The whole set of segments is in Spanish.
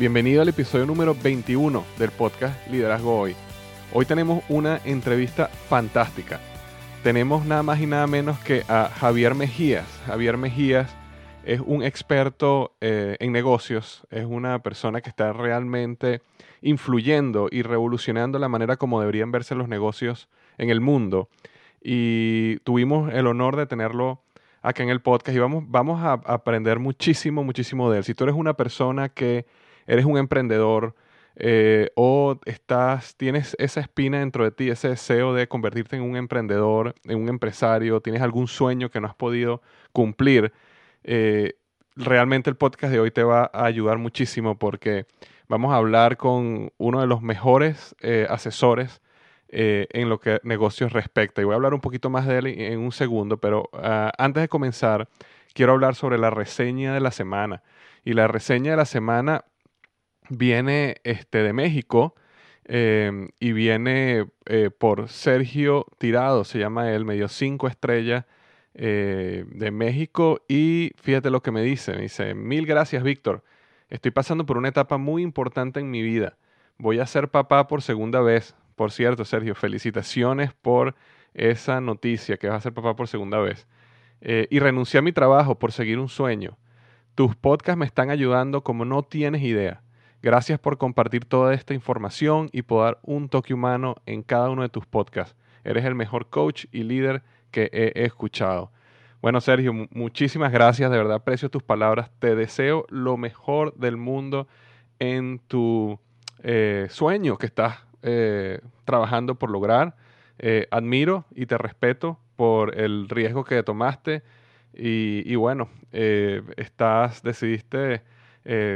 Bienvenido al episodio número 21 del podcast Liderazgo Hoy. Hoy tenemos una entrevista fantástica. Tenemos nada más y nada menos que a Javier Mejías. Javier Mejías es un experto eh, en negocios, es una persona que está realmente influyendo y revolucionando la manera como deberían verse los negocios en el mundo. Y tuvimos el honor de tenerlo acá en el podcast y vamos, vamos a aprender muchísimo, muchísimo de él. Si tú eres una persona que eres un emprendedor eh, o estás, tienes esa espina dentro de ti, ese deseo de convertirte en un emprendedor, en un empresario, tienes algún sueño que no has podido cumplir, eh, realmente el podcast de hoy te va a ayudar muchísimo porque vamos a hablar con uno de los mejores eh, asesores en lo que negocios respecta. Y voy a hablar un poquito más de él en un segundo, pero ah, antes de comenzar, quiero hablar sobre la reseña de la semana. Y la reseña de la semana viene este, de México em, y viene eh, por Sergio Tirado, se llama él, me dio cinco estrellas eh, de México y fíjate lo que me dice, me dice, mil gracias Víctor, estoy pasando por una etapa muy importante en mi vida, voy a ser papá por segunda vez, por cierto, Sergio, felicitaciones por esa noticia que vas a ser papá por segunda vez. Eh, y renuncié a mi trabajo por seguir un sueño. Tus podcasts me están ayudando como no tienes idea. Gracias por compartir toda esta información y por dar un toque humano en cada uno de tus podcasts. Eres el mejor coach y líder que he escuchado. Bueno, Sergio, muchísimas gracias. De verdad aprecio tus palabras. Te deseo lo mejor del mundo en tu eh, sueño que estás eh, trabajando por lograr. Eh, admiro y te respeto por el riesgo que tomaste y, bueno, estás, decidiste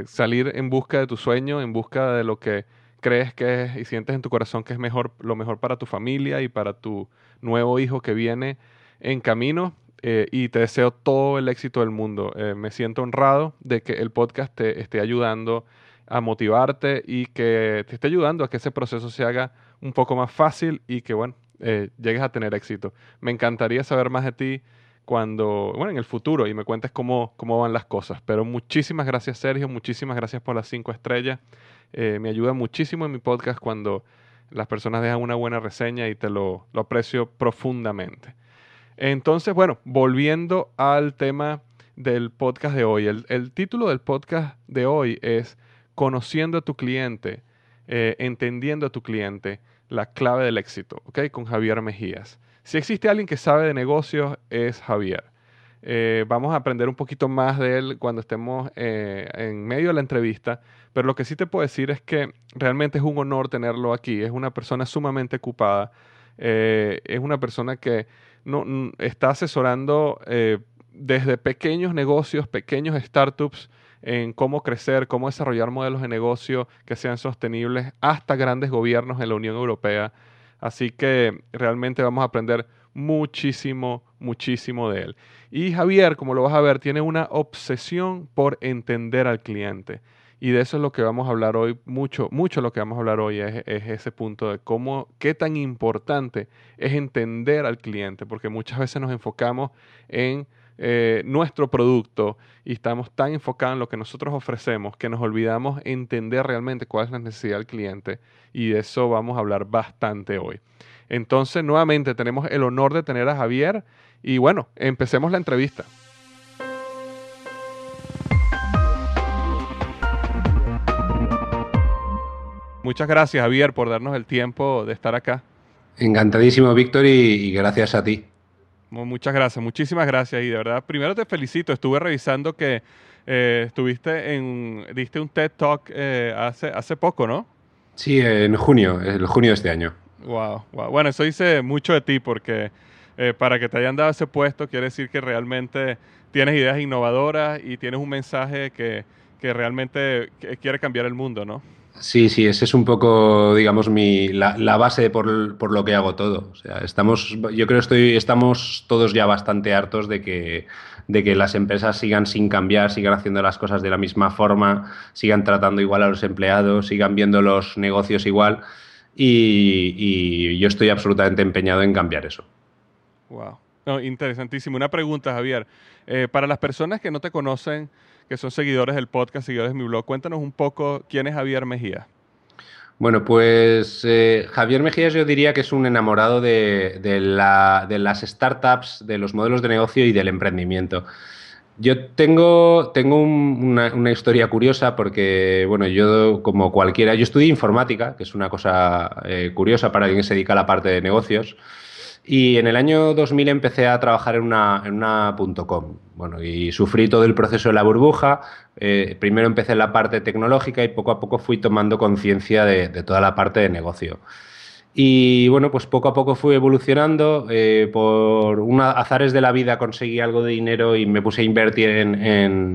salir en busca de tu sueño, en busca de lo que crees que es y sientes en tu corazón que es mejor, lo mejor para tu familia y para tu nuevo hijo que viene en camino. y te deseo todo el éxito del mundo. me siento honrado de que el podcast te esté ayudando a motivarte y que te esté ayudando a que ese proceso se haga un poco más fácil y que, bueno, eh, llegues a tener éxito. Me encantaría saber más de ti cuando, bueno, en el futuro y me cuentes cómo, cómo van las cosas. Pero muchísimas gracias, Sergio, muchísimas gracias por las cinco estrellas. Eh, me ayuda muchísimo en mi podcast cuando las personas dejan una buena reseña y te lo, lo aprecio profundamente. Entonces, bueno, volviendo al tema del podcast de hoy. El, título del podcast de hoy es conociendo a tu cliente, eh, entendiendo a tu cliente, la clave del éxito, ¿ok? Con Javier Mejías. Si existe alguien que sabe de negocios, es Javier. Eh, vamos a aprender un poquito más de él cuando estemos eh, en medio de la entrevista, pero lo que sí te puedo decir es que realmente es un honor tenerlo aquí. Es una persona sumamente ocupada, eh, es una persona que no, está asesorando desde pequeños negocios, pequeños startups, en cómo crecer, cómo desarrollar modelos de negocio que sean sostenibles, hasta grandes gobiernos en la Unión Europea. Así que realmente vamos a aprender muchísimo, muchísimo de él. Y Javier, como lo vas a ver, tiene una obsesión por entender al cliente. Y de eso es lo que vamos a hablar hoy, mucho, mucho lo que vamos a hablar hoy es, ese punto de cómo, qué tan importante es entender al cliente, porque muchas veces nos enfocamos en eh, nuestro producto y estamos tan enfocados en lo que nosotros ofrecemos que nos olvidamos entender realmente cuál es la necesidad del cliente y de eso vamos a hablar bastante hoy. Entonces, nuevamente tenemos el honor de tener a Javier y bueno, empecemos la entrevista. Muchas gracias, Javier, por darnos el tiempo de estar acá. Encantadísimo, Víctor, y, gracias a ti. Muchas gracias, muchísimas gracias. Y de verdad, primero te felicito. Estuve revisando que eh, estuviste en, diste un TED Talk eh, hace, hace poco, ¿no? Sí, en junio, el junio de este año. Wow, wow. Bueno, eso dice mucho de ti porque eh, para que te hayan dado ese puesto quiere decir que realmente tienes ideas innovadoras y tienes un mensaje que, que realmente quiere cambiar el mundo, ¿no? Sí, sí, ese es un poco, digamos, mi, la, base por, por, lo que hago todo. O sea, estamos, yo creo que estamos todos ya bastante hartos de que, de que las empresas sigan sin cambiar, sigan haciendo las cosas de la misma forma, sigan tratando igual a los empleados, sigan viendo los negocios igual. Y, yo estoy absolutamente empeñado en cambiar eso. Wow. Interesantísimo. Una pregunta, Javier. Eh, para las personas que no te conocen, que son seguidores del podcast, seguidores de mi blog. Cuéntanos un poco quién es Javier Mejía. Bueno, pues eh, Javier Mejía yo diría que es un enamorado de, las startups, de los modelos de negocio y del emprendimiento. Yo tengo, tengo una, historia curiosa porque, bueno, yo como cualquiera, yo estudié informática, que es una cosa eh, curiosa para que se dedica a la parte de negocios. Y en el año 2000 empecé a trabajar en una, en una .com. Bueno, y sufrí todo el proceso de la burbuja. Eh, primero empecé en la parte tecnológica y poco a poco fui tomando conciencia de, toda la parte de negocio. Y bueno, pues poco a poco fui evolucionando. Eh, por unos azares de la vida conseguí algo de dinero y me puse a invertir en,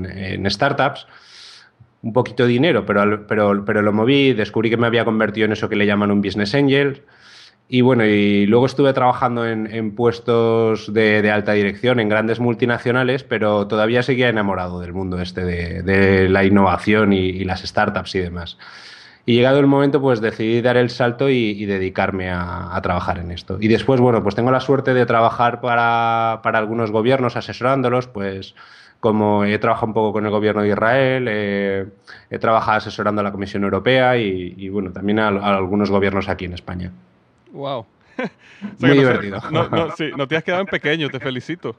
en, startups. Un poquito de dinero, pero, pero, pero lo moví. Descubrí que me había convertido en eso que le llaman un business angel. Y bueno, y luego estuve trabajando en, puestos de, alta dirección en grandes multinacionales, pero todavía seguía enamorado del mundo este de, la innovación y, las startups y demás. Y llegado el momento, pues decidí dar el salto y, dedicarme a, trabajar en esto. Y después, bueno, pues tengo la suerte de trabajar para, algunos gobiernos asesorándolos, pues como he trabajado un poco con el gobierno de Israel, he trabajado asesorando a la Comisión Europea y, bueno, también a algunos gobiernos aquí en España. Wow. Muy divertido. No, no, sí, no te has quedado en pequeño, te felicito.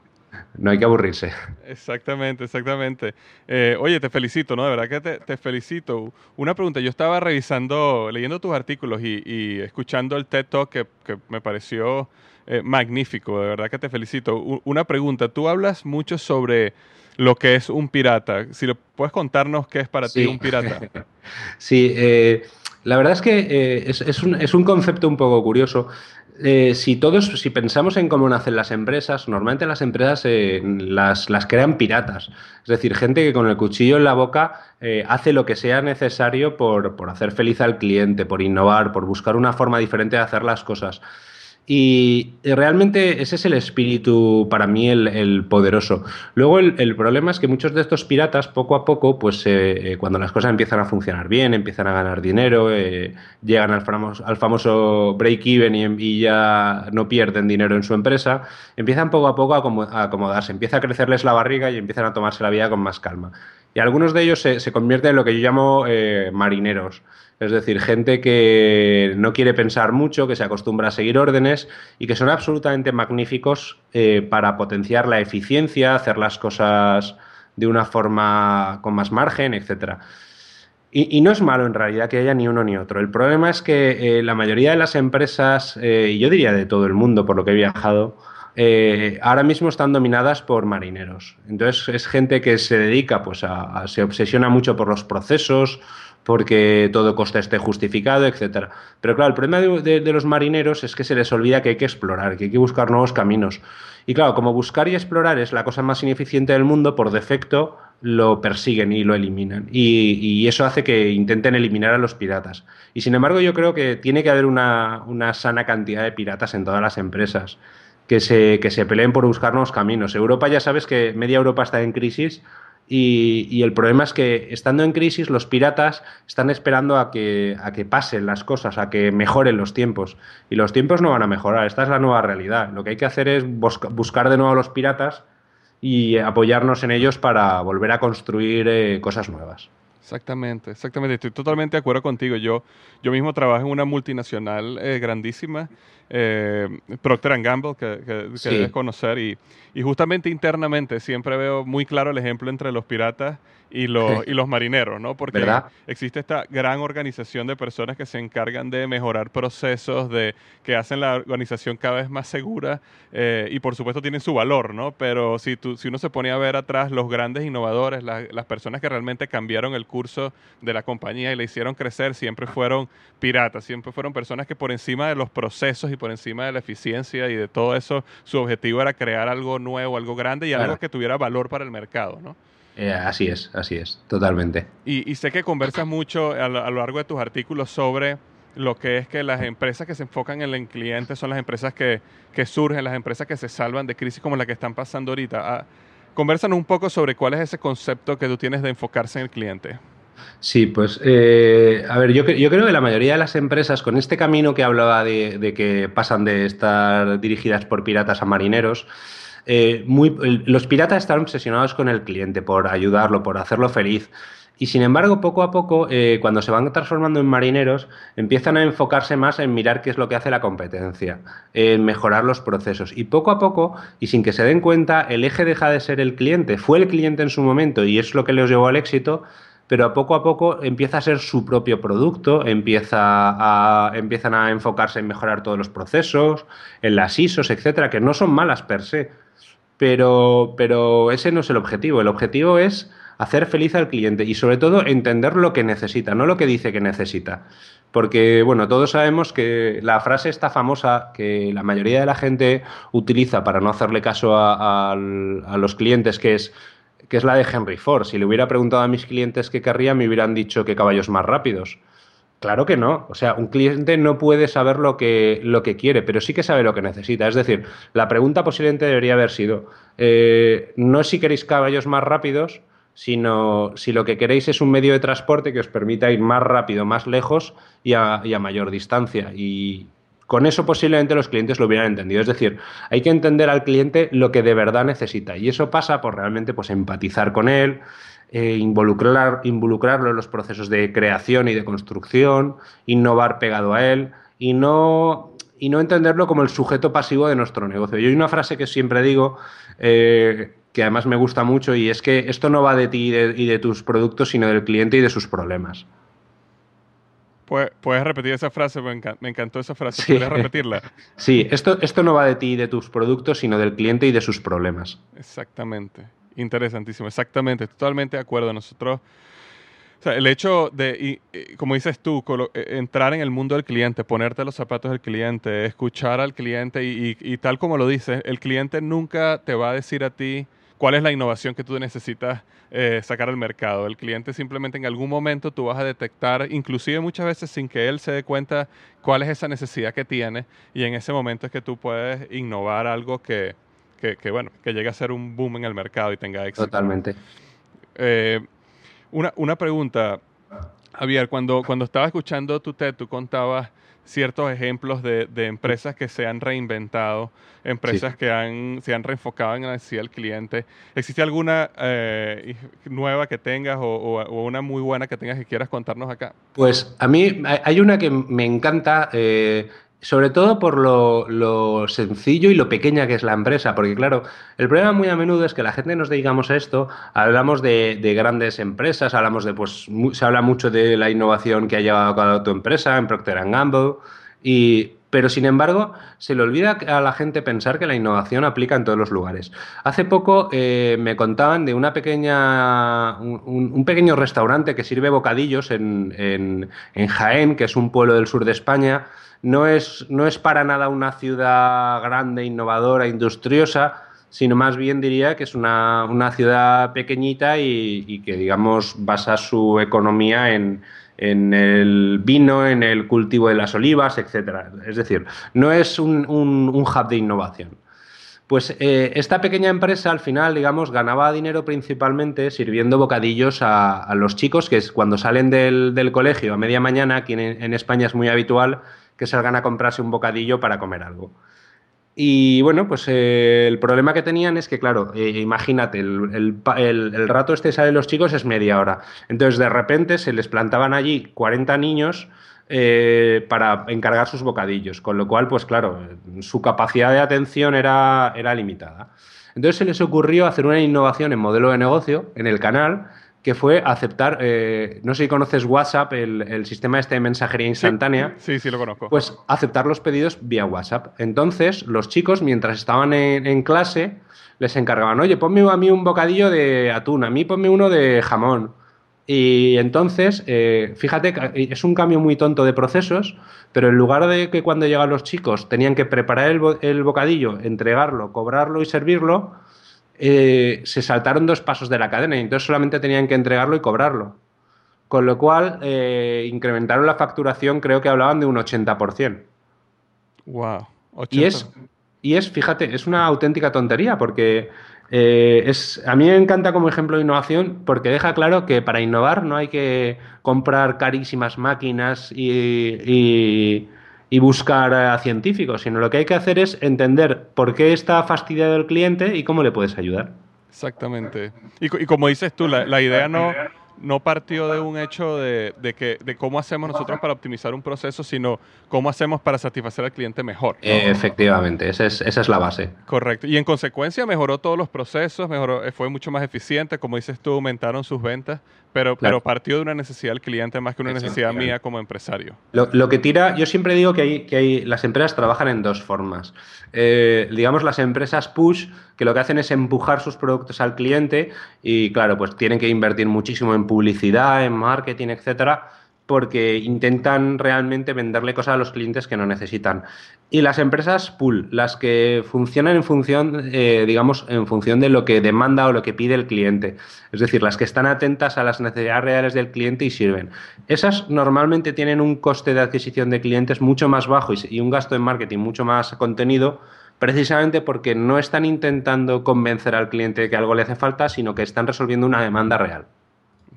No hay que aburrirse. Exactamente, exactamente. Eh, oye, te felicito, ¿no? De verdad que te, felicito. Una pregunta, yo estaba revisando, leyendo tus artículos y, escuchando el TED Talk que, me pareció eh, magnífico, de verdad que te felicito. una pregunta, tú hablas mucho sobre lo que es un pirata. Si lo puedes contarnos qué es para ti un pirata. sí, eh, la verdad es que eh, es, un, concepto un poco curioso. Eh, si todos, si pensamos en cómo nacen las empresas, normalmente las empresas eh, las, crean piratas. Es decir, gente que con el cuchillo en la boca hace lo que sea necesario por, por hacer feliz al cliente, por innovar, por buscar una forma diferente de hacer las cosas. Y realmente ese es el espíritu para mí el, poderoso. Luego el, problema es que muchos de estos piratas poco a poco, pues eh, eh, cuando las cosas empiezan a funcionar bien, empiezan a ganar dinero, eh, llegan al famoso, al famoso break-even y, ya no pierden dinero en su empresa, empiezan poco a poco a acomodarse, empieza a crecerles la barriga y empiezan a tomarse la vida con más calma. Y algunos de ellos se, convierten en lo que yo llamo marineros. Es decir, gente que no quiere pensar mucho, que se acostumbra a seguir órdenes y que son absolutamente magníficos eh, para potenciar la eficiencia, hacer las cosas de una forma con más margen, etc. Y, no es malo en realidad que haya ni uno ni otro. El problema es que eh, la mayoría de las empresas, eh, y yo diría de todo el mundo por lo que he viajado, eh, ahora mismo están dominadas por marineros. Entonces es gente que se dedica, pues a, se obsesiona mucho por los procesos, porque todo coste esté justificado, etcétera. Pero claro, el problema de, los marineros es que se les olvida que hay que explorar, que hay que buscar nuevos caminos. Y claro, como buscar y explorar es la cosa más ineficiente del mundo, por defecto lo persiguen y lo eliminan. Y, eso hace que intenten eliminar a los piratas. Y sin embargo, yo creo que tiene que haber una, sana cantidad de piratas en todas las empresas que se, que se peleen por buscar nuevos caminos. Europa ya sabes que media Europa está en crisis. Y, el problema es que estando en crisis los piratas están esperando a que, a que pasen las cosas, a que mejoren los tiempos. Y los tiempos no van a mejorar, esta es la nueva realidad. Lo que hay que hacer es buscar de nuevo a los piratas y apoyarnos en ellos para volver a construir eh, cosas nuevas. Exactamente, exactamente. Estoy totalmente de acuerdo contigo. Yo, yo mismo trabajo en una multinacional eh, grandísima, eh, Procter Gamble, que, que, debes conocer, y, y, justamente internamente siempre veo muy claro el ejemplo entre los piratas y los, y los marineros, ¿no? Porque existe esta gran organización de personas que se encargan de mejorar procesos, de que hacen la organización cada vez más segura eh, y por supuesto tienen su valor, ¿no? Pero si, tú, si uno se pone a ver atrás los grandes innovadores, las personas que realmente cambiaron el curso de la compañía y le hicieron crecer, siempre fueron piratas, siempre fueron personas que por encima de los procesos y por encima de la eficiencia y de todo eso, su objetivo era crear algo nuevo, algo grande y algo que tuviera valor para el mercado, ¿no? Eh, así es, así es, totalmente. Y, sé que conversas mucho a lo, largo de tus artículos sobre lo que es que las empresas que se enfocan en el cliente son las empresas que, surgen, las empresas que se salvan de crisis como la que están pasando ahorita. Ah, conversan un poco sobre cuál es ese concepto que tú tienes de enfocarse en el cliente. Sí, pues eh, a ver, yo, yo, creo que la mayoría de las empresas con este camino que hablaba de, de que pasan de estar dirigidas por piratas a marineros, eh, los piratas están obsesionados con el cliente, por ayudarlo, por hacerlo feliz. Y sin embargo, poco a poco, eh, cuando se van transformando en marineros, empiezan a enfocarse más en mirar qué es lo que hace la competencia, en mejorar los procesos. Y poco a poco, y sin que se den cuenta, el eje deja de ser el cliente. Fue el cliente en su momento y es lo que les llevó al éxito, pero a poco a poco empieza a ser su propio producto, empieza a, empiezan a enfocarse en mejorar todos los procesos, en las ISOs, etcétera, que no son malas per se pero, pero ese no es el objetivo. El objetivo es hacer feliz al cliente y sobre todo entender lo que necesita, no lo que dice que necesita. Porque, bueno, todos sabemos que la frase está famosa que la mayoría de la gente utiliza para no hacerle caso a, los clientes, que es, que es la de Henry Ford. Si le hubiera preguntado a mis clientes qué querría, me hubieran dicho que caballos más rápidos. Claro que no. O sea, un cliente no puede saber lo que, lo que quiere, pero sí que sabe lo que necesita. Es decir, la pregunta posiblemente debería haber sido, eh, no si queréis caballos más rápidos, sino si lo que queréis es un medio de transporte que os permita ir más rápido, más lejos y a, y a mayor distancia. Y con eso posiblemente los clientes lo hubieran entendido. Es decir, hay que entender al cliente lo que de verdad necesita. Y eso pasa por realmente pues, empatizar con él, eh, involucrar, involucrarlo en los procesos de creación y de construcción, innovar pegado a él y no, y no entenderlo como el sujeto pasivo de nuestro negocio. Y hay una frase que siempre digo, eh, que además me gusta mucho, y es que esto no va de ti y de, tus productos, sino del cliente y de sus problemas. ¿Puedes repetir esa frase? Me encantó esa frase. ¿Puedes repetirla? Sí, esto, esto no va de ti y de tus productos, sino del cliente y de sus problemas. Exactamente. Interesantísimo, exactamente, totalmente de acuerdo. Nosotros, el hecho de, como dices tú, e, entrar en el mundo del cliente, ponerte los zapatos del cliente, escuchar al cliente y, tal como lo dices, el cliente nunca te va a decir a ti cuál es la innovación que tú necesitas eh, sacar al mercado. El cliente simplemente en algún momento tú vas a detectar, inclusive muchas veces sin que él se dé cuenta cuál es esa necesidad que tiene y en ese momento es que tú puedes innovar algo que, que, bueno, que llegue a ser un boom en el mercado y tenga éxito. Totalmente. Eh, una, una, pregunta, Javier, cuando, cuando estaba escuchando tu TED, tú contabas ciertos ejemplos de, de empresas que se han reinventado, empresas que han, se han reenfocado en la necesidad del cliente. ¿Existe alguna eh, nueva que tengas o, o, una muy buena que tengas que quieras contarnos acá? Pues a mí hay una que me encanta. Eh, sobre todo por lo, sencillo y lo pequeña que es la empresa, porque claro, el problema muy a menudo es que la gente nos dedicamos a esto, hablamos de, grandes empresas, hablamos de, pues, se habla mucho de la innovación que ha llevado a cabo tu empresa en Procter Gamble, y, pero sin embargo se le olvida a la gente pensar que la innovación aplica en todos los lugares. Hace poco eh, me contaban de una pequeña, un, pequeño restaurante que sirve bocadillos en, en, en Jaén, que es un pueblo del sur de España, no es, no es para nada una ciudad grande, innovadora, industriosa, sino más bien diría que es una, ciudad pequeñita y, que, digamos, basa su economía en, el vino, en el cultivo de las olivas, etc. Es decir, no es un, hub de innovación. Pues eh, esta pequeña empresa al final, digamos, ganaba dinero principalmente sirviendo bocadillos a, los chicos que es cuando salen del, colegio a media mañana, aquí en España es muy habitual, que salgan a comprarse un bocadillo para comer algo. Y bueno, pues eh, el problema que tenían es que, claro, eh, imagínate, el, rato este sale los chicos es media hora. Entonces, de repente se les plantaban allí 40 niños eh, para encargar sus bocadillos, con lo cual, pues claro, su capacidad de atención era, era limitada. Entonces se les ocurrió hacer una innovación en modelo de negocio en el canal que fue aceptar, eh, no sé si conoces WhatsApp, el, sistema este de mensajería instantánea. Sí, sí, lo conozco. Pues aceptar los pedidos vía WhatsApp. Entonces, los chicos, mientras estaban en, clase, les encargaban, oye, ponme a mí un bocadillo de atún, a mí ponme uno de jamón. Y entonces, eh, fíjate, es un cambio muy tonto de procesos, pero en lugar de que cuando llegan los chicos tenían que preparar el, el bocadillo, entregarlo, cobrarlo y servirlo, eh, se saltaron dos pasos de la cadena y entonces solamente tenían que entregarlo y cobrarlo. Con lo cual, eh, incrementaron la facturación, creo que hablaban de un 80%. ¡Wow! Y es, y es, fíjate, es una auténtica tontería porque eh, es, a mí me encanta como ejemplo de innovación porque deja claro que para innovar no hay que comprar carísimas máquinas y y buscar a científicos, sino lo que hay que hacer es entender por qué está fastidiado el cliente y cómo le puedes ayudar. Exactamente. Y, como dices tú, la idea no no partió de un hecho de, que, de cómo hacemos nosotros para optimizar un proceso, sino cómo hacemos para satisfacer al cliente mejor. Efectivamente, esa es, la base. Correcto. Y en consecuencia mejoró todos los procesos, mejoró, eh, fue mucho más eficiente, como dices tú, aumentaron sus ventas, pero, pero partió de una necesidad del cliente más que una necesidad mía como empresario. Lo, que tira, yo siempre digo que, hay, que hay, las empresas trabajan en dos formas. Eh, digamos, las empresas push, que lo que hacen es empujar sus productos al cliente y, claro, pues tienen que invertir muchísimo en publicidad, en marketing, etcétera, porque intentan realmente venderle cosas a los clientes que no necesitan. Y las empresas pull, las que funcionan en función, eh, digamos, en función de lo que demanda o lo que pide el cliente. Es decir, las que están atentas a las necesidades reales del cliente y sirven. Esas normalmente tienen un coste de adquisición de clientes mucho más bajo y un gasto en marketing mucho más contenido, precisamente porque no están intentando convencer al cliente de que algo le hace falta, sino que están resolviendo una demanda real.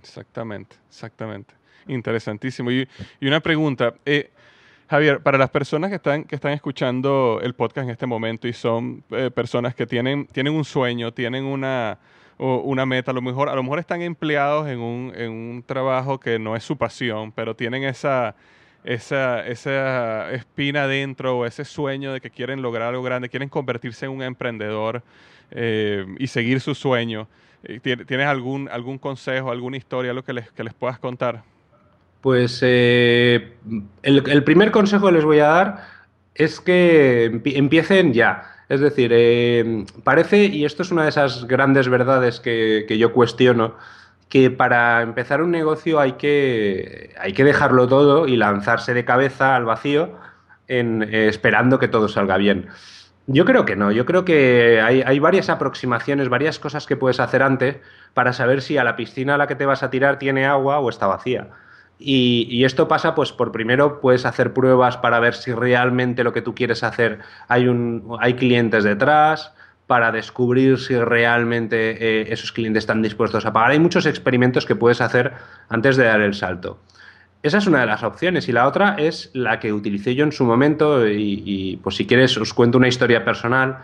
Exactamente, exactamente. Interesantísimo. Y, una pregunta, eh, Javier, para las personas que están, que están escuchando el podcast en este momento y son eh, personas que tienen, tienen un sueño, tienen una, una meta, a lo mejor, a lo mejor están empleados en un, en un trabajo que no es su pasión, pero tienen esa, esa, esa espina dentro o ese sueño de que quieren lograr algo grande, quieren convertirse en un emprendedor eh, y seguir su sueño. ¿Tienes algún, algún consejo, alguna historia, algo que les, que les puedas contar? Pues eh, el, primer consejo que les voy a dar es que empiecen ya. Es decir, eh, parece, y esto es una de esas grandes verdades que, yo cuestiono, que para empezar un negocio hay que, hay que dejarlo todo y lanzarse de cabeza al vacío eh, esperando que todo salga bien. Yo creo que no, yo creo que hay, varias aproximaciones, varias cosas que puedes hacer antes para saber si a la piscina a la que te vas a tirar tiene agua o está vacía. Y, esto pasa, pues, por primero puedes hacer pruebas para ver si realmente lo que tú quieres hacer hay, un, hay clientes detrás, para descubrir si realmente eh, esos clientes están dispuestos a pagar. Hay muchos experimentos que puedes hacer antes de dar el salto. Esa es una de las opciones y la otra es la que utilicé yo en su momento y, pues si quieres os cuento una historia personal.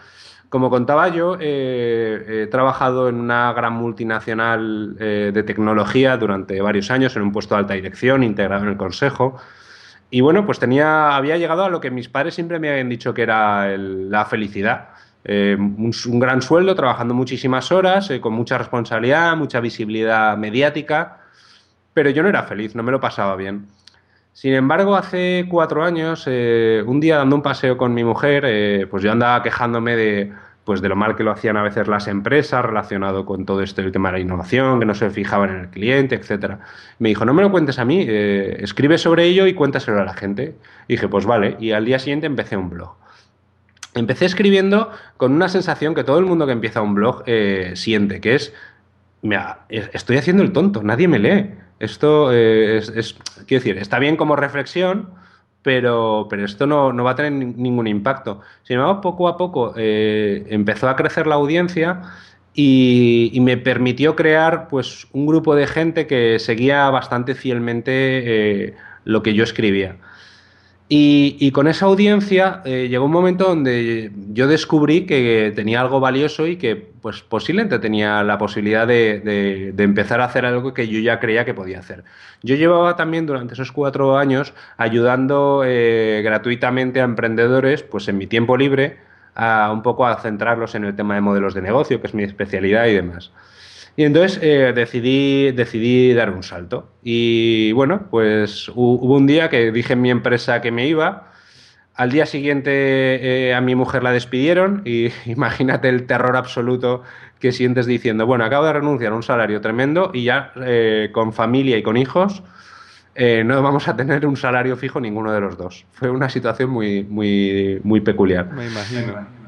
Como contaba yo, eh, he trabajado en una gran multinacional eh, de tecnología durante varios años en un puesto de alta dirección integrado en el consejo Y bueno, pues tenía, había llegado a lo que mis padres siempre me habían dicho que era la felicidad. Eh, un, gran sueldo, trabajando muchísimas horas, eh, con mucha responsabilidad, mucha visibilidad mediática, pero yo no era feliz, no me lo pasaba bien. Sin embargo, hace cuatro años, eh, un día dando un paseo con mi mujer, pues yo andaba quejándome de, pues de lo mal que lo hacían a veces las empresas relacionado con todo esto el tema de la innovación, que no se fijaban en el cliente, etcétera. Me dijo, no me lo cuentes a mí, escribe sobre ello y cuéntaselo a la gente. Y dije, pues vale, y al día siguiente empecé un blog. Empecé escribiendo con una sensación que todo el mundo que empieza un blog eh, siente, que es, estoy haciendo el tonto, nadie me lee. Esto eh, es, quiero decir, está bien como reflexión, pero, pero esto no, va a tener ningún impacto. Sin embargo, poco a poco eh, empezó a crecer la audiencia y, me permitió crear pues, un grupo de gente que seguía bastante fielmente lo que yo escribía. Y, con esa audiencia eh, llegó un momento donde yo descubrí que tenía algo valioso y que pues posiblemente tenía la posibilidad de, empezar a hacer algo que yo ya creía que podía hacer. Yo llevaba también durante esos cuatro años ayudando eh, gratuitamente a emprendedores pues en mi tiempo libre a un poco a centrarlos en el tema de modelos de negocio, que es mi especialidad y demás. Y entonces eh, decidí, decidí dar un salto. Y bueno, pues hubo un día que dije en mi empresa que me iba. Al día siguiente eh, a mi mujer la despidieron y imagínate el terror absoluto que sientes diciendo, bueno, acabo de renunciar a un salario tremendo y ya eh, con familia y con hijos no vamos a tener un salario fijo ninguno de los dos. Fue una situación muy, muy, muy peculiar. Me imagino.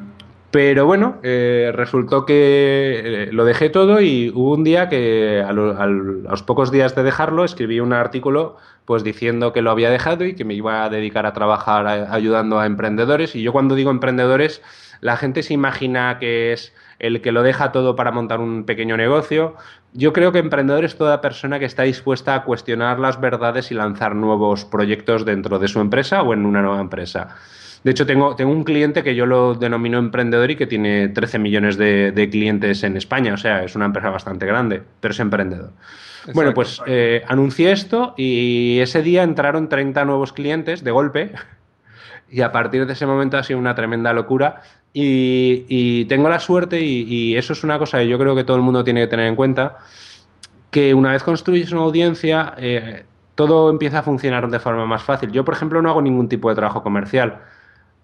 Pero bueno, eh, resultó que eh, lo dejé todo y hubo un día que a, los pocos días de dejarlo escribí un artículo pues diciendo que lo había dejado y que me iba a dedicar a trabajar ayudando a emprendedores. Y yo cuando digo emprendedores, la gente se imagina que es el que lo deja todo para montar un pequeño negocio. Yo creo que emprendedor es toda persona que está dispuesta a cuestionar las verdades y lanzar nuevos proyectos dentro de su empresa o en una nueva empresa. De hecho, tengo, tengo un cliente que yo lo denomino emprendedor y que tiene 13 millones de, clientes en España. O sea, es una empresa bastante grande, pero es emprendedor. Bueno, pues eh, anuncié esto y ese día entraron 30 nuevos clientes de golpe. Y a partir de ese momento ha sido una tremenda locura. Y, tengo la suerte, y, eso es una cosa que yo creo que todo el mundo tiene que tener en cuenta, que una vez construyes una audiencia, eh, todo empieza a funcionar de forma más fácil. Yo, por ejemplo, no hago ningún tipo de trabajo comercial.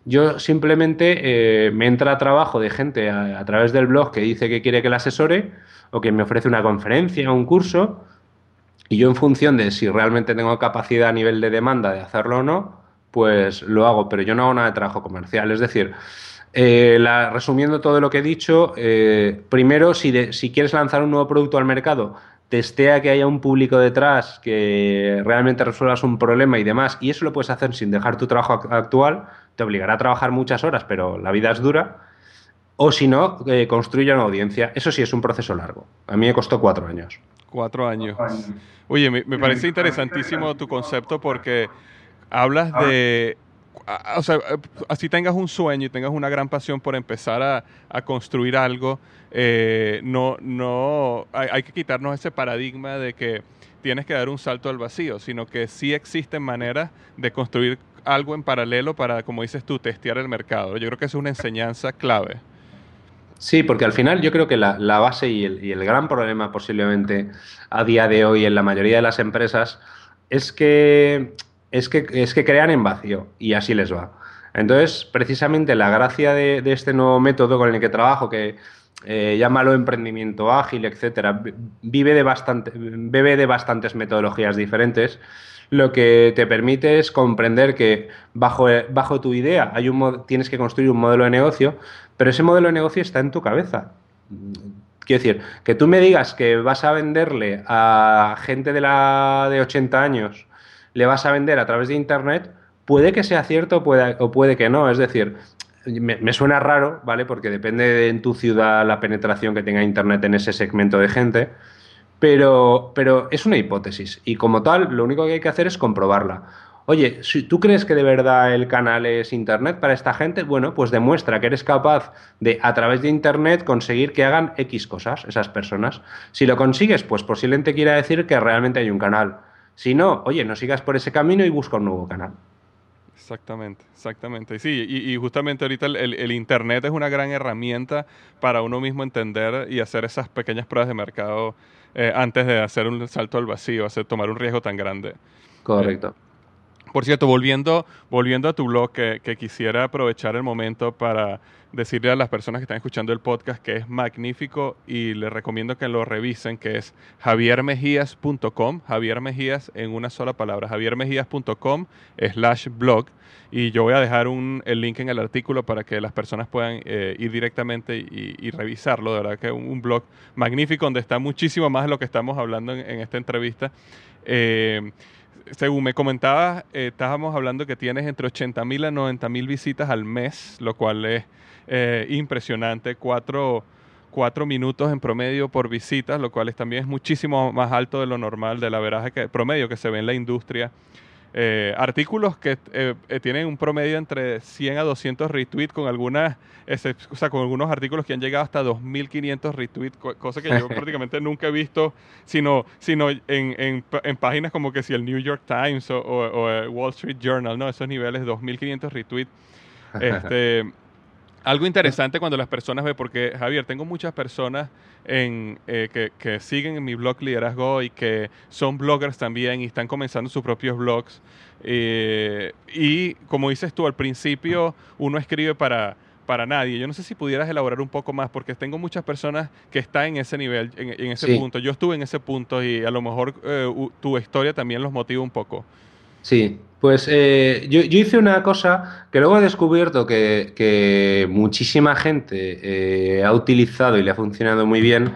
Yo simplemente eh, me entra trabajo de gente a, través del blog que dice que quiere que la asesore o que me ofrece una conferencia o un curso y yo en función de si realmente tengo capacidad a nivel de demanda de hacerlo o no, pues lo hago, pero yo no hago nada de trabajo comercial. Es decir, eh, resumiendo todo lo que he dicho, eh, primero, si, si quieres lanzar un nuevo producto al mercado, testea que haya un público detrás, que realmente resuelvas un problema y demás, y eso lo puedes hacer sin dejar tu trabajo actual, te obligará a trabajar muchas horas, pero la vida es dura. O si no, eh, construye una audiencia. Eso sí es un proceso largo. A mí me costó cuatro años. Cuatro años. Oye, me, parece interesantísimo tu concepto porque hablas de o sea, así tengas un sueño y tengas una gran pasión por empezar a, construir algo, eh, no, no, hay, hay, que quitarnos ese paradigma de que tienes que dar un salto al vacío, sino que sí existen maneras de construir algo en paralelo para, como dices tú, testear el mercado. Yo creo que es una enseñanza clave. Sí, porque al final yo creo que la, base y el, gran problema posiblemente a día de hoy en la mayoría de las empresas es que, es que, es que crean en vacío y así les va. Entonces, precisamente la gracia de, este nuevo método con el que trabajo, que eh, llámalo emprendimiento ágil, etcétera, vive de bastante, bebe de bastantes metodologías diferentes lo que te permite es comprender que bajo, bajo tu idea hay un, tienes que construir un modelo de negocio, pero ese modelo de negocio está en tu cabeza. Quiero decir, que tú me digas que vas a venderle a gente de, la, de 80 años, le vas a vender a través de Internet, puede que sea cierto o puede que no. Es decir, me, me, suena raro, ¿vale? Porque depende de en tu ciudad la penetración que tenga Internet en ese segmento de gente. Pero, pero es una hipótesis y como tal lo único que hay que hacer es comprobarla. Oye, si tú crees que de verdad el canal es Internet para esta gente, bueno, pues demuestra que eres capaz de, a través de Internet, conseguir que hagan X cosas esas personas. Si lo consigues, pues posiblemente quiera decir que realmente hay un canal. Si no, oye, no sigas por ese camino y busca un nuevo canal. Exactamente, exactamente. Sí, y, justamente ahorita el, Internet es una gran herramienta para uno mismo entender y hacer esas pequeñas pruebas de mercado eh, antes de hacer un salto al vacío, hacer, tomar un riesgo tan grande. Correcto. Por cierto, volviendo, volviendo a tu blog, que, quisiera aprovechar el momento para decirle a las personas que están escuchando el podcast que es magnífico y les recomiendo que lo revisen, que es javiermejías.com, Javier Mejías en una sola palabra, javiermejías.com slash blog. Y yo voy a dejar un, el link en el artículo para que las personas puedan eh, ir directamente y, revisarlo. De verdad que es un, blog magnífico donde está muchísimo más de lo que estamos hablando en, esta entrevista. Eh, según me comentabas, eh, estábamos hablando que tienes entre 80 mil a 90 mil visitas al mes, lo cual es impresionante. Cuatro, cuatro, minutos en promedio por visita, lo cual también es muchísimo más alto de lo normal, de la veraje que, promedio que se ve en la industria. Eh, artículos que eh, eh, tienen un promedio entre 100 a 200 retweets con algunas, o sea, con algunos artículos que han llegado hasta 2.500 retweets, cosa que yo prácticamente nunca he visto, sino, sino en, en, en, páginas como que si el New York Times o, o, Wall Street Journal, ¿no? Esos niveles, 2.500 retweets. Este, algo interesante cuando las personas ven, porque Javier, tengo muchas personas en, eh, que, siguen en mi blog Liderazgo y que son bloggers también y están comenzando sus propios blogs. Eh, y como dices tú, al principio uno escribe para, para nadie. Yo no sé si pudieras elaborar un poco más, porque tengo muchas personas que están en ese nivel, en, ese punto. Yo estuve en ese punto y a lo mejor eh, tu historia también los motiva un poco. Sí, pues eh, yo, hice una cosa que luego he descubierto que, muchísima gente eh, ha utilizado y le ha funcionado muy bien,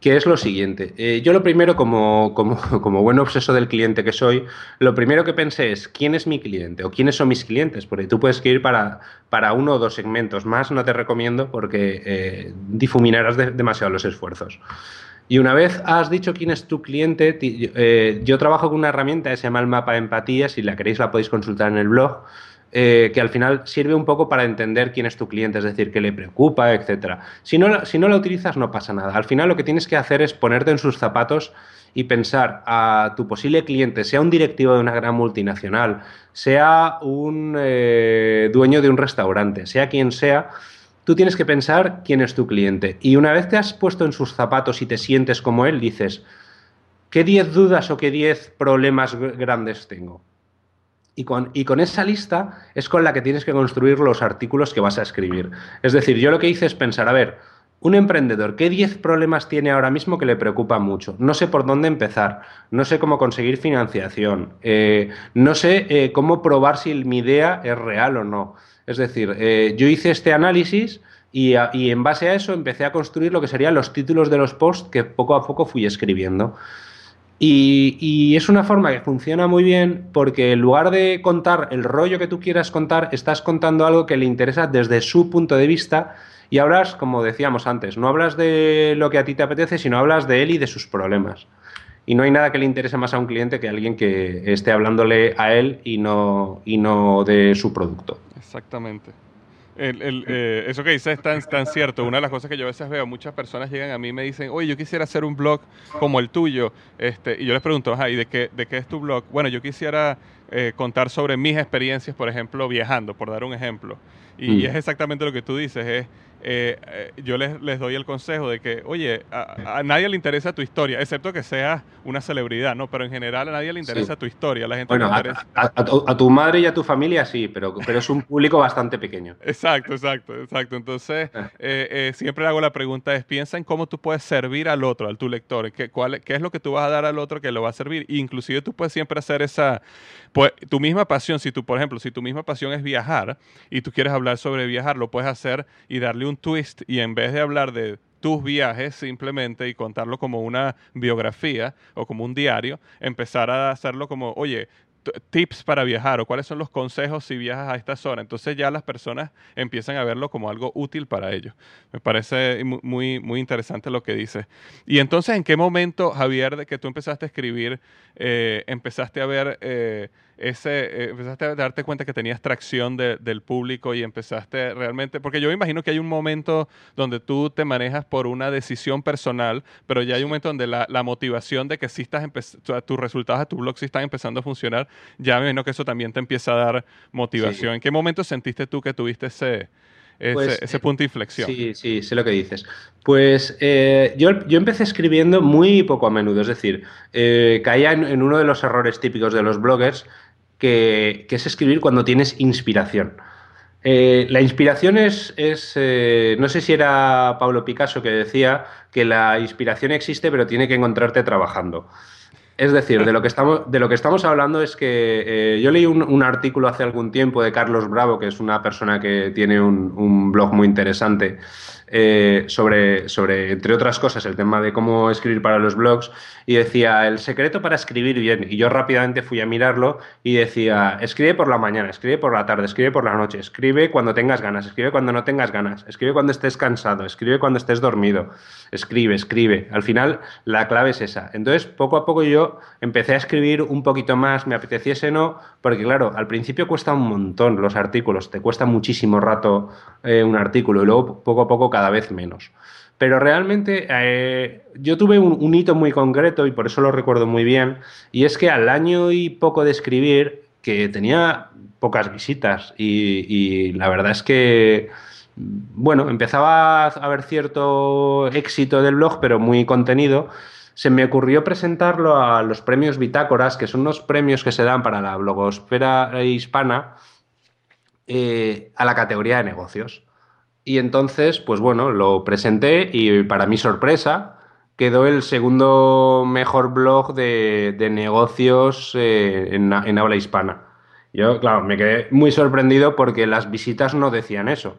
que es lo siguiente. Eh, yo lo primero, como, como, buen obseso del cliente que soy, lo primero que pensé es quién es mi cliente o quiénes son mis clientes, porque tú puedes ir para, para uno o dos segmentos más, no te recomiendo porque difuminarás demasiado los esfuerzos. Y una vez has dicho quién es tu cliente, eh, yo trabajo con una herramienta que se llama el mapa de empatía, si la queréis la podéis consultar en el blog, eh, que al final sirve un poco para entender quién es tu cliente, es decir, qué le preocupa, etc. Si no, si no la utilizas no pasa nada. Al final lo que tienes que hacer es ponerte en sus zapatos y pensar a tu posible cliente, sea un directivo de una gran multinacional, sea un eh, dueño de un restaurante, sea quien sea, tú tienes que pensar quién es tu cliente. Y una vez te has puesto en sus zapatos y te sientes como él, dices, ¿qué 10 dudas o qué 10 problemas grandes tengo? Y con, y con, esa lista es con la que tienes que construir los artículos que vas a escribir. Es decir, yo lo que hice es pensar, a ver, un emprendedor, ¿qué 10 problemas tiene ahora mismo que le preocupan mucho? No sé por dónde empezar, no sé cómo conseguir financiación, eh, no sé eh, cómo probar si mi idea es real o no. Es decir, eh, yo hice este análisis y, en base a eso empecé a construir lo que serían los títulos de los posts que poco a poco fui escribiendo. Y, es una forma que funciona muy bien porque en lugar de contar el rollo que tú quieras contar, estás contando algo que le interesa desde su punto de vista y hablas, como decíamos antes, no hablas de lo que a ti te apetece, sino hablas de él y de sus problemas. Y no hay nada que le interese más a un cliente que alguien que esté hablándole a él y no, y no de su producto. Exactamente. El, eh, eso que dices es tan, tan cierto. Una de las cosas que yo a veces veo, muchas personas llegan a mí y me dicen, oye, yo quisiera hacer un blog como el tuyo. Este, y yo les pregunto, ¿y de qué, de qué es tu blog? Bueno, yo quisiera eh, contar sobre mis experiencias, por ejemplo, viajando, por dar un ejemplo. Y, y, mm. es exactamente lo que tú dices, es eh, eh, yo les, les, doy el consejo de que, oye, a, nadie le interesa tu historia, excepto que seas una celebridad, ¿no? Pero en general a nadie le interesa tu historia. La gente bueno, a, tu, madre y a tu familia sí, pero, pero es un público bastante pequeño. Exacto, exacto, exacto. Entonces, ah. eh, siempre hago la pregunta es, piensa en cómo tú puedes servir al otro, al tu lector, ¿Qué, cuál, qué es lo que tú vas a dar al otro que lo va a servir. inclusive tú puedes siempre hacer esa, pues, tu misma pasión, si tú, por ejemplo, si tu misma pasión es viajar y tú quieres hablar sobre viajar, lo puedes hacer y darle un twist y en vez de hablar de tus viajes simplemente y contarlo como una biografía o como un diario, empezar a hacerlo como, oye, tips para viajar o cuáles son los consejos si viajas a esta zona. Entonces ya las personas empiezan a verlo como algo útil para ellos. Me parece muy, muy interesante lo que dices. Y entonces, ¿en qué momento, Javier, de que tú empezaste a escribir, eh, empezaste a ver... Eh, ese, eh, empezaste a darte cuenta que tenías tracción del público y empezaste realmente, porque yo me imagino que hay un momento donde tú te manejas por una decisión personal, pero ya hay un momento donde la, motivación de que sí estás tus resultados de tu blog sí están empezando a funcionar, ya me imagino que eso también te empieza a dar motivación. ¿En qué momento sentiste tú que tuviste ese, ese, pues, ese, punto de inflexión. Sí, sí, sé lo que dices. Pues eh, yo, yo, empecé escribiendo muy poco a menudo, es decir, eh, caía en, uno de los errores típicos de los bloggers, que, es escribir cuando tienes inspiración. Eh, la inspiración es, es no sé si era Pablo Picasso que decía que la inspiración existe pero tiene que encontrarte trabajando. Es decir, de lo que estamos, de lo que estamos hablando es que eh, yo leí un, artículo hace algún tiempo de Carlos Bravo, que es una persona que tiene un blog muy interesante, eh, sobre, sobre, entre otras cosas, el tema de cómo escribir para los blogs y decía, el secreto para escribir bien. Y yo rápidamente fui a mirarlo y decía, escribe por la mañana, escribe por la tarde, escribe por la noche, escribe cuando tengas ganas, escribe cuando no tengas ganas, escribe cuando estés cansado, escribe cuando estés dormido, escribe, escribe. Al final, la clave es esa. Entonces, poco a poco yo empecé a escribir un poquito más, me apeteciese no, porque claro, al principio cuesta un montón los artículos, te cuesta muchísimo rato eh, un artículo y luego poco a poco cada vez menos. Pero realmente eh, yo tuve un, hito muy concreto y por eso lo recuerdo muy bien, y es que al año y poco de escribir, que tenía pocas visitas y, la verdad es que, bueno, empezaba a haber cierto éxito del blog, pero muy contenido, se me ocurrió presentarlo a los premios Bitácoras, que son unos premios que se dan para la blogosfera hispana, eh, a la categoría de negocios. Y entonces, pues bueno, lo presenté y para mi sorpresa quedó el segundo mejor blog de, negocios eh, en, habla hispana. Yo, claro, me quedé muy sorprendido porque las visitas no decían eso.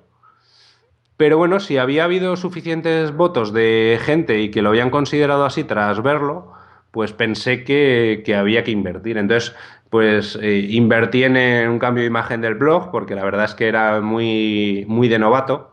Pero bueno, si había habido suficientes votos de gente y que lo habían considerado así tras verlo, pues pensé que, había que invertir. Entonces, pues eh, invertí en un cambio de imagen del blog porque la verdad es que era muy, muy de novato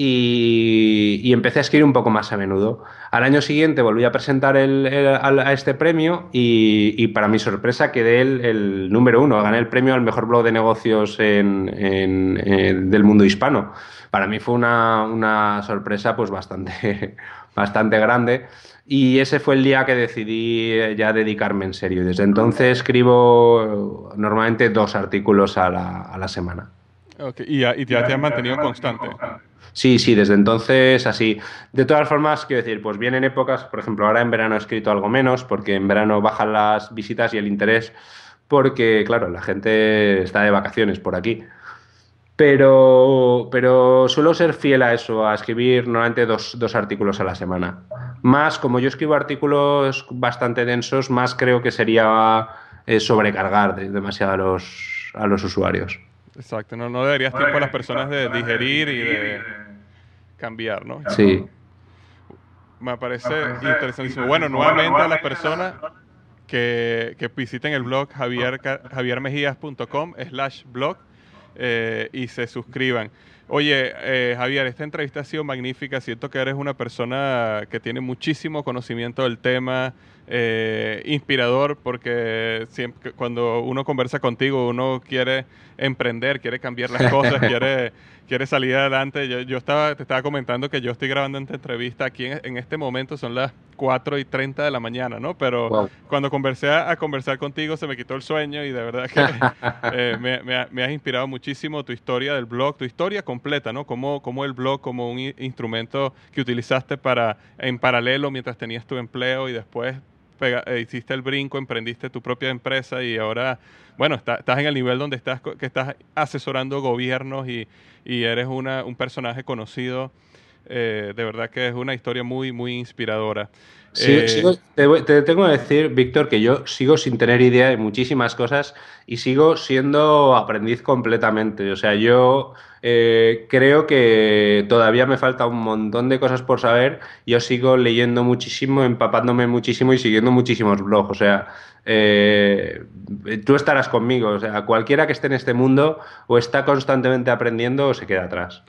y, empecé a escribir un poco más a menudo. Al año siguiente volví a presentar el, a este premio y, para mi sorpresa quedé el, número uno, gané el premio al mejor blog de negocios del mundo hispano. Para mí fue una, sorpresa pues bastante, bastante grande y ese fue el día que decidí ya dedicarme en serio. Desde entonces escribo normalmente dos artículos a la, semana. Y, y, ya te has mantenido constante. Sí, sí, desde entonces así. De todas formas, quiero decir, pues vienen épocas, por ejemplo, ahora en verano he escrito algo menos, porque en verano bajan las visitas y el interés, porque, claro, la gente está de vacaciones por aquí. Pero, pero suelo ser fiel a eso, a escribir normalmente dos, dos artículos a la semana. Más, como yo escribo artículos bastante densos, más creo que sería eh, sobrecargar demasiado a los, a los usuarios. Exacto, no, no deberías tiempo a las personas de digerir y de cambiar, ¿no? Sí. Me parece interesantísimo. Bueno, nuevamente a las personas que, que visiten el blog javier, javiermejías.com slash blog eh, y se suscriban. Oye, eh, Javier, esta entrevista ha sido magnífica. Siento que eres una persona que tiene muchísimo conocimiento del tema, eh, inspirador, porque siempre, cuando uno conversa contigo, uno quiere emprender, quiere cambiar las cosas, quiere quiere salir adelante. Yo, yo, estaba, te estaba comentando que yo estoy grabando esta entrevista aquí en, este momento, son las 4 y 30 de la mañana, ¿no? Pero cuando conversé a, conversar contigo se me quitó el sueño y de verdad que eh, me, me, has inspirado muchísimo tu historia del blog, tu historia completa, ¿no? Como, como el blog como un instrumento que utilizaste para en paralelo mientras tenías tu empleo y después eh, hiciste el brinco, emprendiste tu propia empresa y ahora, bueno, estás en el nivel donde estás, que estás asesorando gobiernos y, eres una, un personaje conocido. Eh, de verdad que es una historia muy, muy inspiradora. Eh, te, tengo que decir, Víctor, que yo sigo sin tener idea de muchísimas cosas y sigo siendo aprendiz completamente. O sea, yo eh, creo que todavía me falta un montón de cosas por saber. Yo sigo leyendo muchísimo, empapándome muchísimo y siguiendo muchísimos blogs. O sea, eh, tú estarás conmigo. O sea, cualquiera que esté en este mundo o está constantemente aprendiendo o se queda atrás.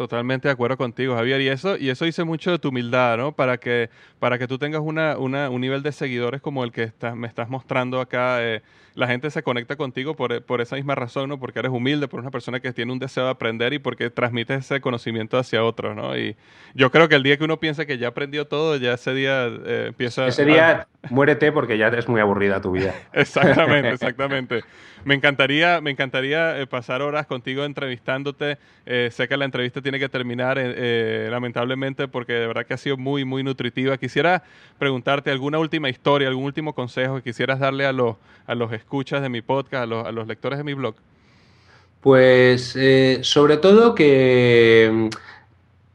Totalmente de acuerdo contigo, Javier. Y eso, y eso dice mucho de tu humildad, ¿no? Para que, para que tú tengas una, una, un nivel de seguidores como el que estás, me estás mostrando acá. Eh, la gente se conecta contigo por, por, esa misma razón, ¿no? Porque eres humilde, por una persona que tiene un deseo de aprender y porque transmites ese conocimiento hacia otros, ¿no? Y yo creo que el día que uno piensa que ya aprendió todo, ya ese día eh, empieza... Ese día muérete porque ya es muy aburrida tu vida. exactamente, exactamente. Me encantaría, me encantaría eh, pasar horas contigo entrevistándote. Eh, sé que la entrevista tiene que terminar, eh, lamentablemente, porque de verdad que ha sido muy, muy nutritiva. Quisiera preguntarte alguna última historia, algún último consejo que quisieras darle a los, a los escuchas de mi podcast, a los, lectores de mi blog. Pues sobre todo que,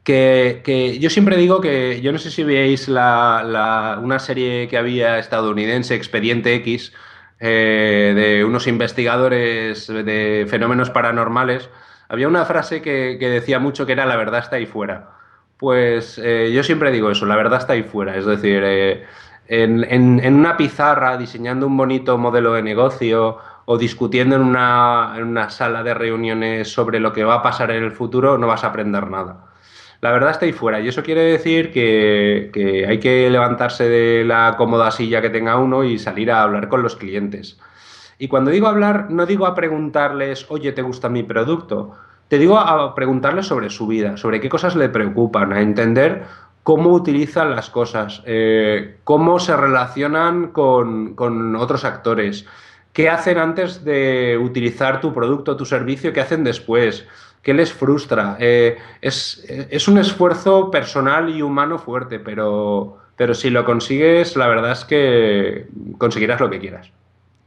que, yo siempre digo que, yo no sé si veis la, una serie que había estadounidense, Expediente X, eh, de unos investigadores de fenómenos paranormales, había una frase que, decía mucho que era la verdad está ahí fuera. Pues eh, yo siempre digo eso, la verdad está ahí fuera. Es decir, en, una pizarra diseñando un bonito modelo de negocio o discutiendo en una, sala de reuniones sobre lo que va a pasar en el futuro, no vas a aprender nada la verdad está ahí fuera. Y eso quiere decir que, hay que levantarse de la cómoda silla que tenga uno y salir a hablar con los clientes. Y cuando digo hablar, no digo a preguntarles, oye, ¿te gusta mi producto? Te digo a preguntarles sobre su vida, sobre qué cosas le preocupan, a entender cómo utilizan las cosas, eh, cómo se relacionan con, con otros actores, qué hacen antes de utilizar tu producto, tu servicio, qué hacen después ¿Qué les frustra? Eh, es, un esfuerzo personal y humano fuerte, pero, pero si lo consigues, la verdad es que conseguirás lo que quieras.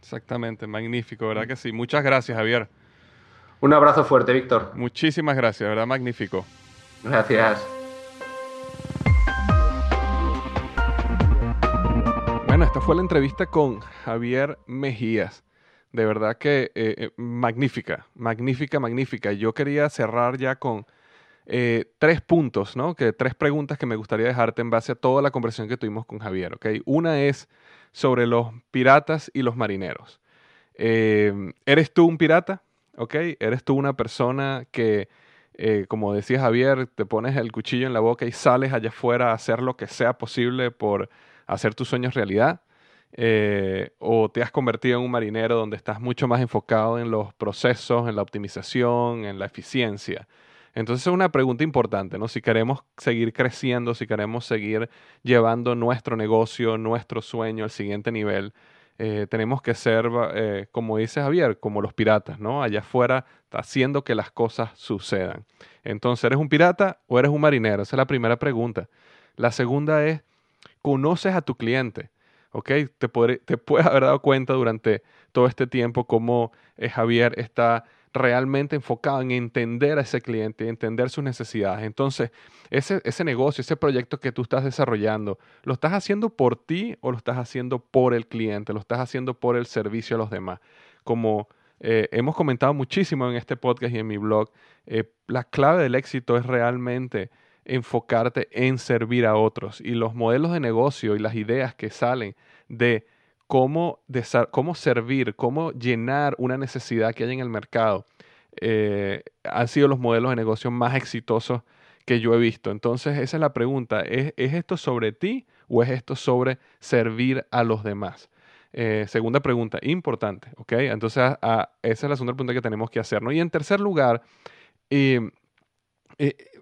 Exactamente, magnífico, ¿verdad que sí? Muchas gracias, Javier. Un abrazo fuerte, Víctor. Muchísimas gracias, ¿verdad? Magnífico. Gracias. Esta fue la entrevista con Javier Mejías de verdad que eh, eh, magnífica, magnífica, magnífica. Yo quería cerrar ya con eh, tres puntos, ¿no? Que tres preguntas que me gustaría dejarte en base a toda la conversación que tuvimos con Javier, ¿ok? Una es sobre los piratas y los marineros. ¿Eres tú un pirata? ¿Ok? ¿Eres tú una persona que, como decía Javier, te pones el cuchillo en la boca y sales allá afuera a hacer lo que sea posible por hacer tus sueños realidad? Eh, o te has convertido en un marinero donde estás mucho más enfocado en los procesos, en la optimización, en la eficiencia. Entonces es una pregunta importante, ¿no? Si queremos seguir creciendo, si queremos seguir llevando nuestro negocio, nuestro sueño al siguiente nivel, eh, tenemos que ser, eh, como dice Javier, como los piratas, ¿no? Allá afuera haciendo que las cosas sucedan. Entonces, ¿eres un pirata o eres un marinero? Esa es la primera pregunta. La segunda es, ¿conoces a tu cliente? ¿ok? Te, te puedes haber dado cuenta durante todo este tiempo cómo eh, Javier está realmente enfocado en entender a ese cliente, entender sus necesidades. Entonces, ese, ese negocio, ese proyecto que tú estás desarrollando, ¿lo estás haciendo por ti o lo estás haciendo por el cliente? ¿Lo estás haciendo por el servicio a los demás? Como eh, hemos comentado muchísimo en este podcast y en mi blog, eh, la clave del éxito es realmente enfocarte en servir a otros. Y los modelos de negocio y las ideas que salen de cómo, cómo servir, cómo llenar una necesidad que hay en el mercado, eh, han sido los modelos de negocio más exitosos que yo he visto. Entonces, esa es la pregunta. ¿Es, esto sobre ti o es esto sobre servir a los demás? Eh, segunda pregunta, importante, ¿ok? Entonces, esa es la segunda pregunta que tenemos que hacernos. Y en tercer lugar, eh,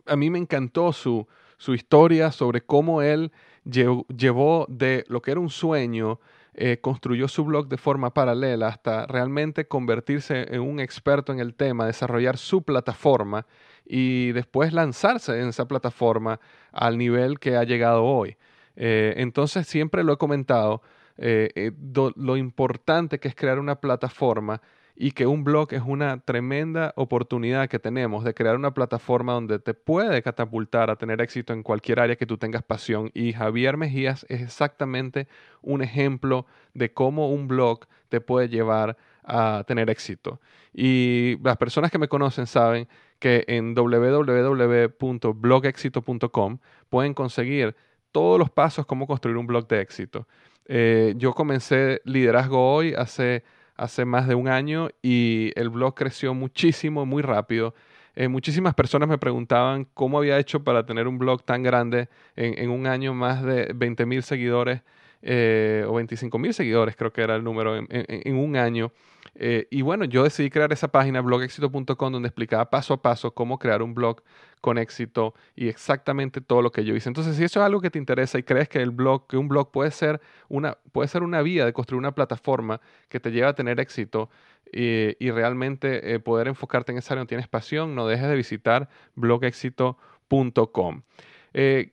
a mí me encantó su, su historia sobre cómo él llevó de lo que era un sueño, eh, construyó su blog de forma paralela hasta realmente convertirse en un experto en el tema, desarrollar su plataforma y después lanzarse en esa plataforma al nivel que ha llegado hoy. Eh, entonces siempre lo he comentado, eh, lo importante que es crear una plataforma y que un blog es una tremenda oportunidad que tenemos de crear una plataforma donde te puede catapultar a tener éxito en cualquier área que tú tengas pasión. Y Javier Mejías es exactamente un ejemplo de cómo un blog te puede llevar a tener éxito. Y las personas que me conocen saben que en www.blogexito.com pueden conseguir todos los pasos cómo construir un blog de éxito. Eh, yo comencé liderazgo hoy hace hace más de un año y el blog creció muchísimo, muy rápido. Eh, muchísimas personas me preguntaban cómo había hecho para tener un blog tan grande en, un año, más de 20 mil seguidores eh, o 25 mil seguidores, creo que era el número en, un año. Eh, y bueno, yo decidí crear esa página, blogexito.com, donde explicaba paso a paso cómo crear un blog con éxito y exactamente todo lo que yo hice. Entonces, si eso es algo que te interesa y crees que el blog, que un blog puede ser una, puede ser una vía de construir una plataforma que te lleva a tener éxito y, realmente eh, poder enfocarte en esa área, no tienes pasión, no dejes de visitar blogexito.com.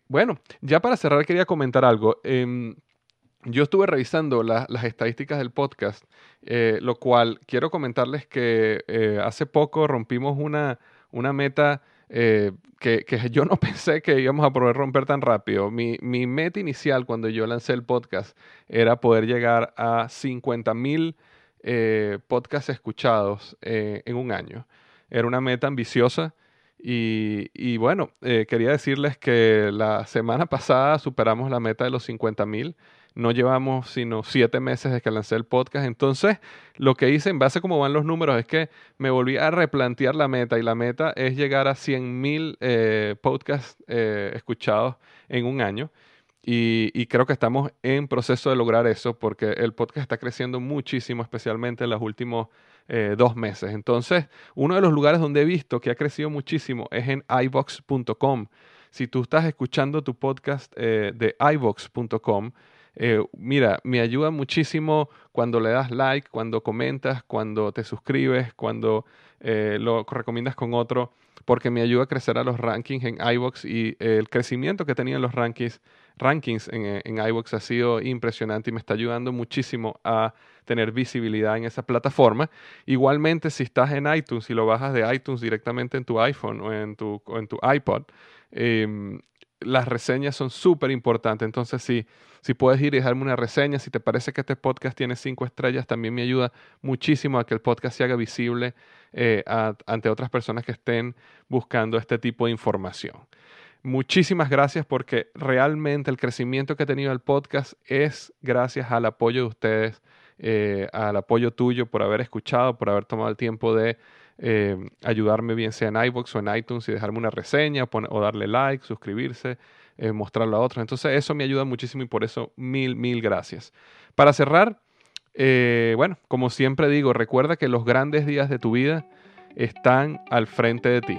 Bueno, ya para cerrar quería comentar algo. Yo estuve revisando las estadísticas del podcast, eh, lo cual quiero comentarles que hace poco rompimos una, una meta que, que, yo no pensé que íbamos a poder romper tan rápido. Mi, mi, meta inicial cuando yo lancé el podcast era poder llegar a 50 mil eh, podcasts escuchados eh, en un año. Era una meta ambiciosa y, bueno, eh, quería decirles que la semana pasada superamos la meta de los 50 mil. No llevamos sino siete meses desde que lancé el podcast. Entonces, lo que hice en base a cómo van los números es que me volví a replantear la meta y la meta es llegar a 100 mil podcasts escuchados en un año. Y, creo que estamos en proceso de lograr eso porque el podcast está creciendo muchísimo, especialmente en los últimos eh, dos meses. Entonces, uno de los lugares donde he visto que ha crecido muchísimo es en iVox.com. Si tú estás escuchando tu podcast eh, de iVox.com, eh, mira, me ayuda muchísimo cuando le das like, cuando comentas, cuando te suscribes, cuando lo recomiendas con otro, porque me ayuda a crecer a los rankings en iVox y el crecimiento que tenían los rankings rankings en, eh, en iVoox ha sido impresionante y me está ayudando muchísimo a tener visibilidad en esa plataforma. Igualmente, si estás en iTunes y lo bajas de iTunes directamente en tu iPhone o en tu, en tu iPod, em, las reseñas son súper importantes. Entonces, si, si puedes ir y dejarme una reseña, si te parece que este podcast tiene cinco estrellas, también me ayuda muchísimo a que el podcast se haga visible eh, ante otras personas que estén buscando este tipo de información. Muchísimas gracias porque realmente el crecimiento que ha tenido el podcast es gracias al apoyo de ustedes, eh, al apoyo tuyo por haber escuchado, por haber tomado el tiempo de eh, ayudarme bien sea en iVoox o en iTunes y dejarme una reseña o darle like, suscribirse, eh, mostrarlo a otros. Entonces eso me ayuda muchísimo y por eso mil, mil gracias. Para cerrar, bueno, como siempre digo, recuerda que los grandes días de tu vida están al frente de ti.